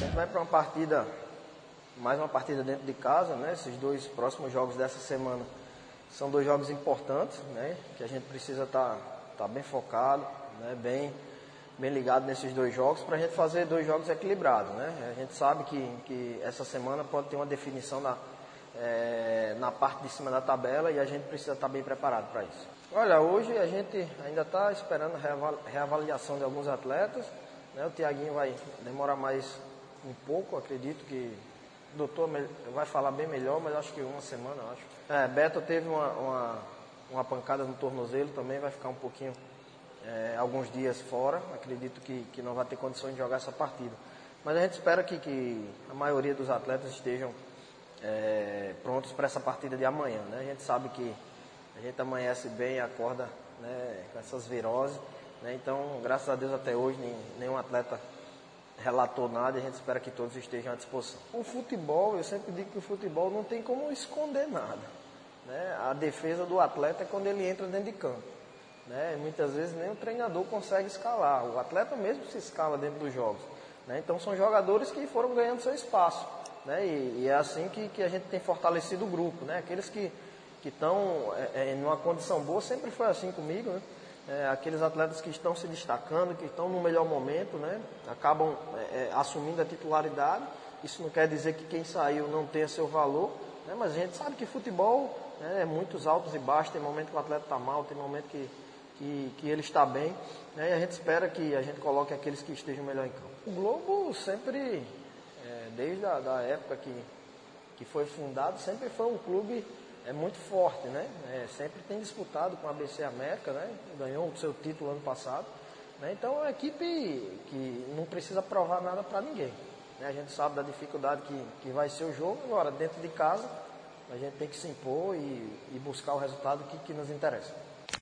Gente vai para uma partida, mais uma partida dentro de casa, né? Esses dois próximos jogos dessa semana são dois jogos importantes, né? Que a gente precisa estar tá, tá bem focado, né? Bem, bem ligado nesses dois jogos para a gente fazer dois jogos equilibrados, né? A gente sabe que, que essa semana pode ter uma definição na, é, na parte de cima da tabela e a gente precisa estar tá bem preparado para isso. Olha, hoje a gente ainda está esperando a reavaliação de alguns atletas. Né? O Tiaguinho vai demorar mais um pouco, acredito que o doutor vai falar bem melhor, mas acho que uma semana, acho. É, Beto teve uma, uma, uma, pancada no tornozelo também, vai ficar um pouquinho, é, alguns dias fora. Acredito que, que não vai ter condições de jogar essa partida. Mas a gente espera que, que a maioria dos atletas estejam é, prontos para essa partida de amanhã. Né? A gente sabe que a gente amanhece bem, acorda né, com essas viroses. Né? Então, graças a Deus até hoje nenhum atleta relatou nada e a gente espera que todos estejam à disposição. O futebol, eu sempre digo que o futebol não tem como esconder nada. Né? A defesa do atleta é quando ele entra dentro de campo. Né? Muitas vezes nem o treinador consegue escalar, o atleta mesmo se escala dentro dos jogos. Né? Então são jogadores que foram ganhando seu espaço. Né? E, e, é assim que, que a gente tem fortalecido o grupo. Né? Aqueles que estão é, é, em uma condição boa, sempre foi assim comigo. Né? É, aqueles atletas que estão se destacando, que estão no melhor momento, né? acabam é, é, assumindo a titularidade. Isso não quer dizer que quem saiu não tenha seu valor, né? mas a gente sabe que futebol né, é muitos altos e baixos. Tem momento que o atleta está mal, tem momento que, que, que ele está bem. Né? E a gente espera que a gente coloque aqueles que estejam melhor em campo. O Globo sempre é, desde a da época que, que foi fundado, sempre foi um clube é muito forte, né? É, sempre tem disputado com a ABC América, né? Ganhou o seu título ano passado. Né? Então é uma equipe que não precisa provar nada para ninguém. Né? A gente sabe da dificuldade que, que vai ser o jogo, agora dentro de casa a gente tem que se impor e, e buscar o resultado que, que nos interessa.